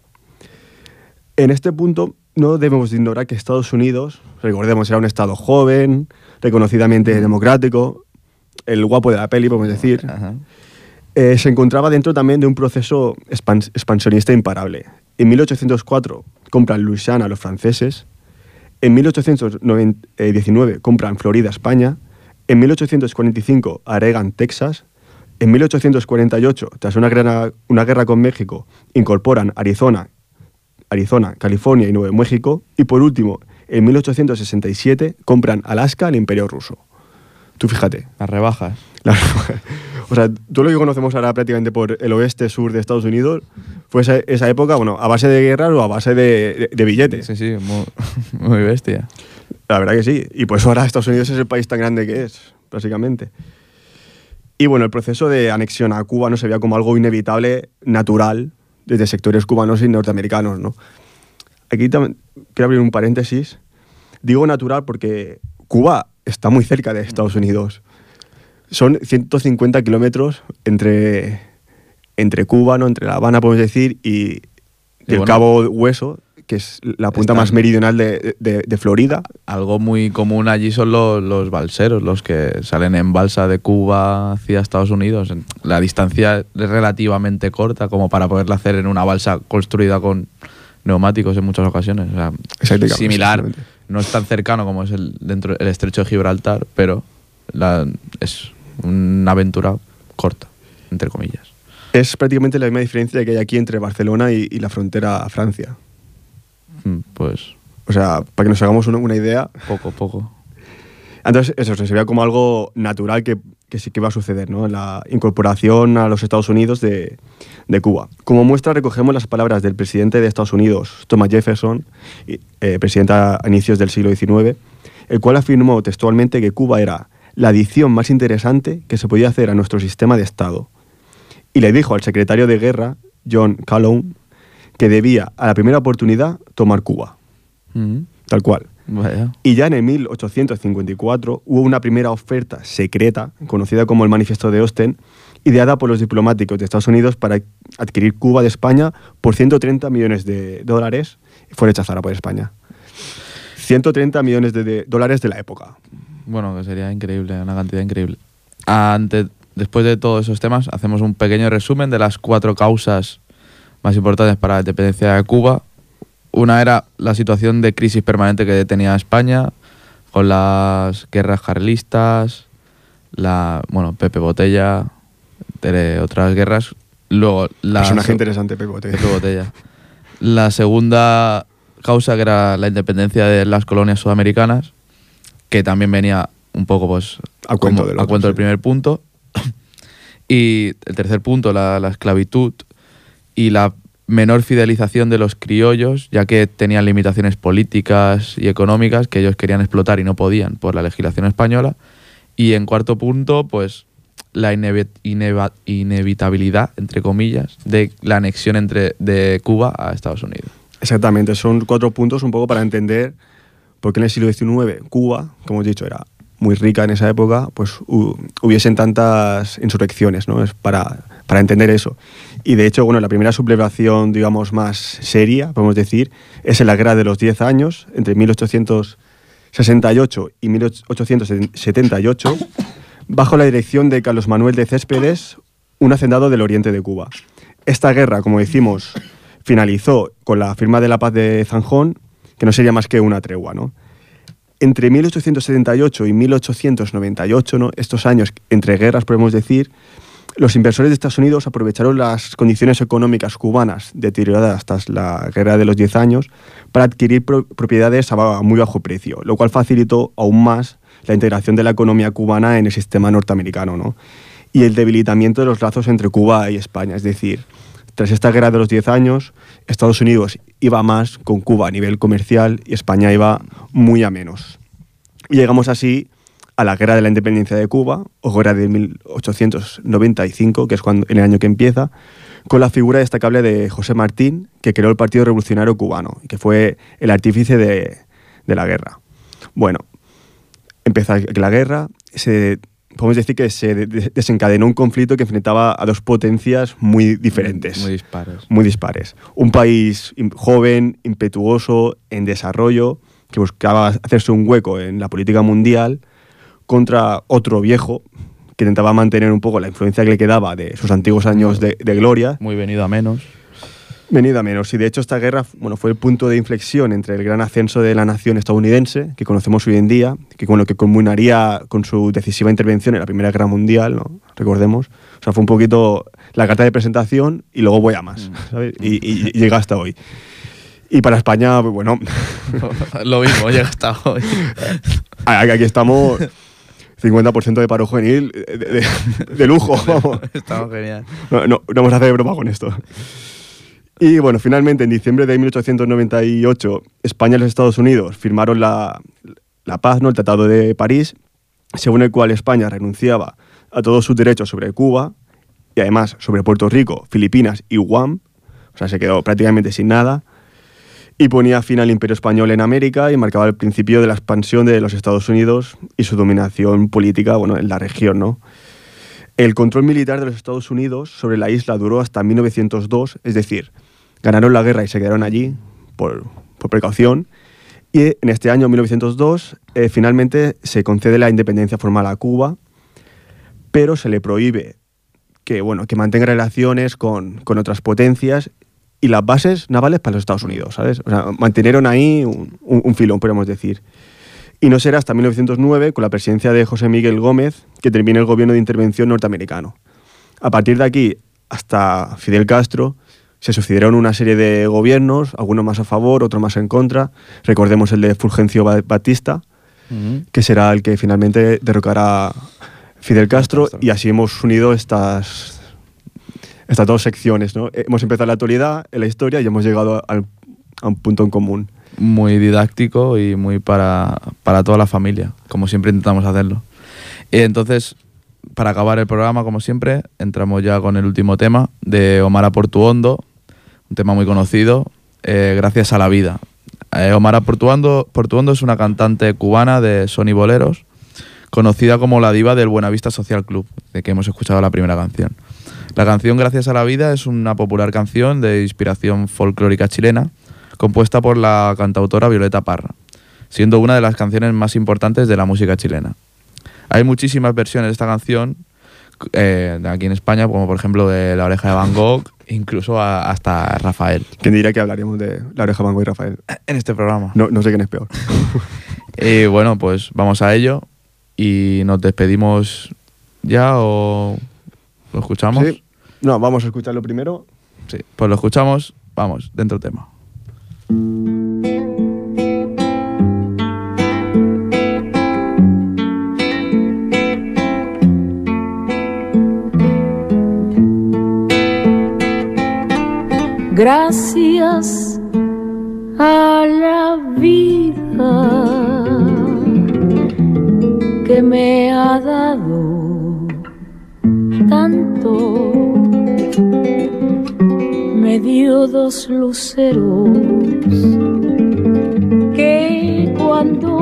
B: En este punto, no debemos de ignorar que Estados Unidos, recordemos, era un estado joven, reconocidamente democrático, el guapo de la peli, podemos decir, eh, se encontraba dentro también de un proceso expans- expansionista imparable. En 1804 compran Luisiana a los franceses, en 1819 compran Florida a España, en 1845 agregan Texas, en 1848, tras una guerra, una guerra con México, incorporan Arizona, Arizona, California y Nuevo México, y por último, en 1867 compran Alaska al Imperio Ruso. Tú fíjate,
A: Las rebajas.
B: la- o sea, todo lo que conocemos ahora prácticamente por el oeste sur de Estados Unidos fue esa, esa época, bueno, a base de guerras o a base de, de- de billetes.
A: Sí, sí, muy, muy bestia.
B: La verdad que sí. Y pues ahora Estados Unidos es el país tan grande que es, básicamente. Y bueno, el proceso de anexión a Cuba no se veía como algo inevitable, natural, desde sectores cubanos y norteamericanos, ¿no? Aquí también quiero abrir un paréntesis. Digo natural porque Cuba está muy cerca de Estados Unidos. Son 150 kilómetros entre, entre Cuba, ¿no? entre La Habana, podemos decir, y, y el
A: bueno,
B: Cabo Hueso, que es la punta más meridional de, de- de Florida.
A: Algo muy común allí son los, los balseros, los que salen en balsa de Cuba hacia Estados Unidos. La distancia es relativamente corta como para poderla hacer en una balsa construida con neumáticos en muchas ocasiones. O sea,
B: Exactamente,
A: similar, no es tan cercano como es el, dentro el estrecho de Gibraltar, pero la- es una aventura corta, entre comillas.
B: Es prácticamente la misma diferencia que hay aquí entre Barcelona y, y la frontera a Francia.
A: Mm, Pues
B: O sea, para que nos hagamos una, una idea.
A: poco, poco.
B: Entonces, eso se veía como algo natural que, que sí que iba a suceder, ¿no? La incorporación a los Estados Unidos de, de Cuba. Como muestra, recogemos las palabras del presidente de Estados Unidos, Thomas Jefferson, eh, presidente a a inicios del siglo XIX, el cual afirmó textualmente que Cuba era la adición más interesante que se podía hacer a nuestro sistema de Estado. Y le dijo al secretario de guerra, John Calhoun, que debía, a la primera oportunidad, tomar Cuba.
A: Mm,
B: Tal cual.
A: Vaya.
B: Y ya en el 1854 hubo una primera oferta secreta, conocida como el Manifiesto de Ostend, ideada por los diplomáticos de Estados Unidos para adquirir Cuba de España por 130 millones de dólares y fue rechazada por España. 130 millones de, de dólares de la época.
A: Bueno, que sería increíble, una cantidad increíble. Ante, después de todos esos temas, hacemos un pequeño resumen de las cuatro causas más importantes para la independencia de Cuba. Una era la situación de crisis permanente que tenía España, con las guerras carlistas, la, bueno, Pepe Botella, entre otras guerras. Luego, la
B: Personaje interesante.
A: Pepe Botella. La segunda causa que era la independencia de las colonias sudamericanas, que también venía un poco pues
B: A cuento
A: como-
B: del
A: a primer punto. Y el tercer punto, la, la esclavitud y la menor fidelización de los criollos, ya que tenían limitaciones políticas y económicas que ellos querían explotar y no podían por la legislación española. Y en cuarto punto, pues la inevitabilidad, entre comillas, de la anexión entre, de Cuba a Estados Unidos.
B: Exactamente, son cuatro puntos un poco para entender por qué en el siglo XIX Cuba, como hemos dicho, era muy rica en esa época, pues hu- hubiesen tantas insurrecciones, ¿no? Es para, para entender eso. Y de hecho, bueno, la primera sublevación, digamos, más seria, podemos decir, es en la Guerra de los Diez Años, entre 1868 y 1878, bajo la dirección de Carlos Manuel de Céspedes, un hacendado del oriente de Cuba. Esta guerra, como decimos, finalizó con la firma de la paz de Zanjón, que no sería más que una tregua, ¿no? Entre 1878 y 1898, ¿no? estos años entre guerras, podemos decir, los inversores de Estados Unidos aprovecharon las condiciones económicas cubanas deterioradas tras la guerra de los 10 años para adquirir propiedades a muy bajo precio, lo cual facilitó aún más la integración de la economía cubana en el sistema norteamericano ¿no? y el debilitamiento de los lazos entre Cuba y España. Es decir, tras esta guerra de los 10 años, Estados Unidos iba más con Cuba a nivel comercial y España iba muy a menos. Llegamos así a la Guerra de la Independencia de Cuba, o Guerra de 1895, que es cuando, en el año que empieza, con la figura destacable de José Martín, que creó el Partido Revolucionario Cubano, que fue el artífice de, de la guerra. Bueno, empezó la guerra, se podemos decir que se desencadenó un conflicto que enfrentaba a dos potencias muy diferentes.
A: Muy dispares.
B: Muy dispares. Un país joven, impetuoso, en desarrollo, que buscaba hacerse un hueco en la política mundial, contra otro viejo que intentaba mantener un poco la influencia que le quedaba de sus antiguos años de, de gloria.
A: Muy venido a menos.
B: Venido a menos. Y de hecho esta guerra bueno, fue el punto de inflexión entre el gran ascenso de la nación estadounidense, que conocemos hoy en día, que, bueno, que culminaría con su decisiva intervención en la Primera Guerra Mundial, ¿no? recordemos. O sea, fue un poquito la carta de presentación y luego voy a más, mm. ¿sabes? Y, llega hasta hoy. Y para España, pues, bueno...
A: Lo mismo, llega hasta hoy.
B: Aquí estamos... 50% de paro juvenil de, lujo, vamos.
A: Estamos genial.
B: No, no, no vamos a hacer broma con esto. Y bueno, finalmente en diciembre de 1898, España y los Estados Unidos firmaron la, paz, ¿no? el Tratado de París, según el cual España renunciaba a todos sus derechos sobre Cuba y además sobre Puerto Rico, Filipinas y Guam, o sea, se quedó prácticamente sin nada, y ponía fin al imperio español en América y marcaba el principio de la expansión de los Estados Unidos y su dominación política bueno, en la región. ¿no? El control militar de los Estados Unidos sobre la isla duró hasta 1902, es decir, ganaron la guerra y se quedaron allí por, precaución. Y en este año, 1902, eh, finalmente se concede la independencia formal a Cuba, pero se le prohíbe que, bueno, que mantenga relaciones con, otras potencias y las bases navales para los Estados Unidos, ¿sabes? O sea, mantenieron ahí un, un, filón, podemos decir. Y no será hasta 1909, con la presidencia de José Miguel Gómez, que termine el gobierno de intervención norteamericano. A partir de aquí, hasta Fidel Castro, se sucedieron una serie de gobiernos, algunos más a favor, otros más en contra. Recordemos el de Fulgencio Batista, que será el que finalmente derrocará Fidel Castro, y así hemos unido estas, estas dos secciones. ¿no? Hemos empezado la actualidad, en la historia y hemos llegado a un punto en común.
A: Muy didáctico y muy para, para toda la familia, como siempre intentamos hacerlo. Y entonces, para acabar el programa, como siempre, entramos ya con el último tema de Omar Portuondo, un tema muy conocido, eh, Gracias a la vida. Eh, Omar Portuondo, Portuondo es una cantante cubana de Sony Boleros, conocida como la diva del Buenavista Social Club, de que hemos escuchado la primera canción. La canción Gracias a la vida es una popular canción de inspiración folclórica chilena, compuesta por la cantautora Violeta Parra, siendo una de las canciones más importantes de la música chilena. Hay muchísimas versiones de esta canción eh, aquí en España, como por ejemplo de La Oreja de Van Gogh, incluso hasta Rafael.
B: ¿Quién diría que hablaríamos de La Oreja de Van Gogh y Rafael?
A: En este programa.
B: No, no sé quién es peor.
A: y bueno, pues vamos a ello y nos despedimos ya o lo escuchamos.
B: Sí. No, vamos a escucharlo primero.
A: Sí, pues lo escuchamos, vamos, dentro del tema.
F: gracias a la vida que me ha dado tanto. Me dio dos luceros que cuando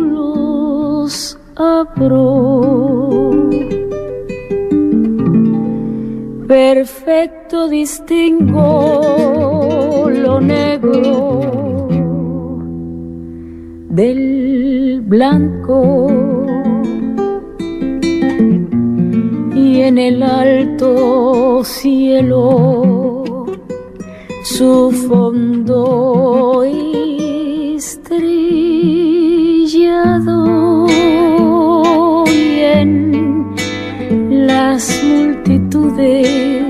F: los abro perfecto distingo lo negro del blanco en el alto cielo su fondo estrellado y en las multitudes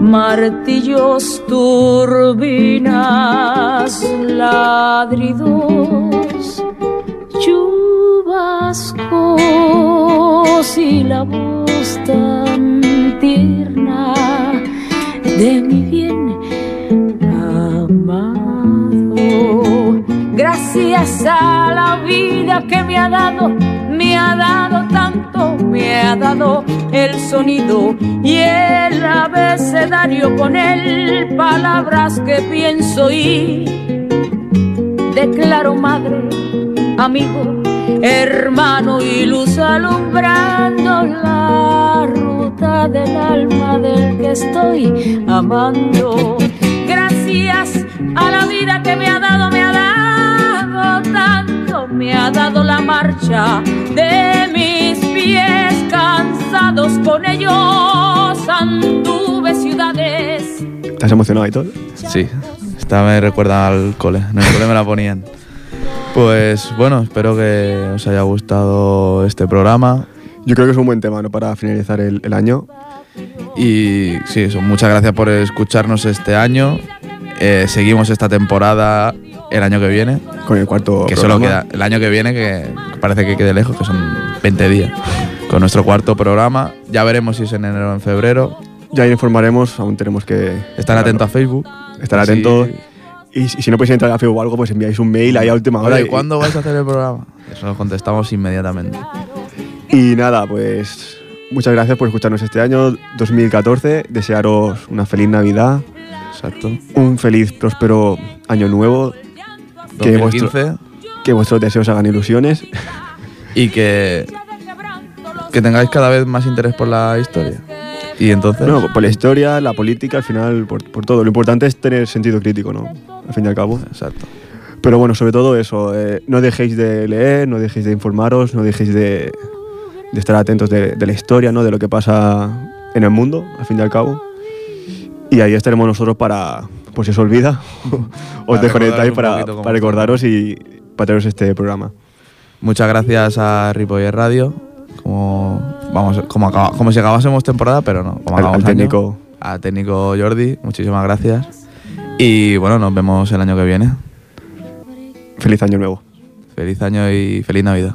F: martillos, turbinas, ladridos, chubascos y la voz tan tierna de mi bien amado. Gracias a la vida que me ha dado, me ha dado tanto, me ha dado el sonido y el abecedario con él, palabras que pienso y declaro madre, amigo, hermano y luz alumbrando la ruta del alma del que estoy amando. Gracias a la vida que me ha dado, me ha dado me ha dado la marcha de mis pies cansados con ellos anduve ciudades.
B: ¿Estás emocionado y todo?
A: Sí, esta me recuerda al cole. En el cole me la ponían. Pues bueno, espero que os haya gustado este programa.
B: Yo creo que es un buen tema ¿no? para finalizar el, el año.
A: Y sí, eso, muchas gracias por escucharnos este año. Eh, seguimos esta temporada el año que viene.
B: Con el cuarto
A: Que solo queda el año que viene, que parece que quede lejos, que son 20 días. Con nuestro cuarto programa. Ya veremos si es en enero o en febrero.
B: Ya informaremos, aún tenemos que...
A: Estar atentos a Facebook.
B: Estar atentos. Y si si no podéis entrar a Facebook o algo, pues enviáis un mail ahí a última hora.
A: Oye,
B: y-
A: ¿cuándo vais a hacer el programa? Eso lo contestamos inmediatamente.
B: Y nada, pues muchas gracias por escucharnos este año 2014. Desearos una feliz Navidad,
A: Exacto.
B: un feliz, próspero año nuevo. Que,
A: 2015.
B: vuestro- que vuestros deseos hagan ilusiones.
A: y que, que tengáis cada vez más interés por la historia. Y entonces,
B: No, por la historia, la política, al final, por, por todo. Lo importante es tener sentido crítico, ¿no? Al fin y al cabo.
A: exacto.
B: Pero bueno, sobre todo eso, eh, no dejéis de leer, no dejéis de informaros, no dejéis de, de estar atentos de, de la historia, ¿no? De lo que pasa en el mundo, al fin y al cabo. Y ahí estaremos nosotros para, por si os olvida, os desconectáis para, para recordaros y para traeros este programa.
A: Muchas gracias a Ripoller Radio. Como, vamos, como, acaba- como si acabásemos temporada, pero no. Como
B: Al- al
A: año.
B: técnico.
A: Al técnico Jordi, muchísimas gracias. Y bueno, nos vemos el año que viene.
B: Feliz año nuevo.
A: Feliz año y feliz Navidad.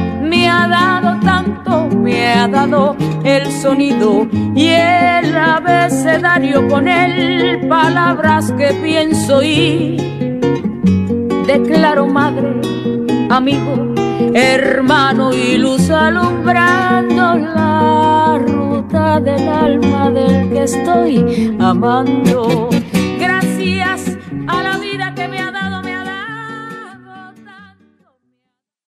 F: me ha dado tanto, me ha dado el sonido y el abecedario con él, palabras que pienso y declaro madre, amigo, hermano y luz alumbrando la ruta del alma del que estoy amando.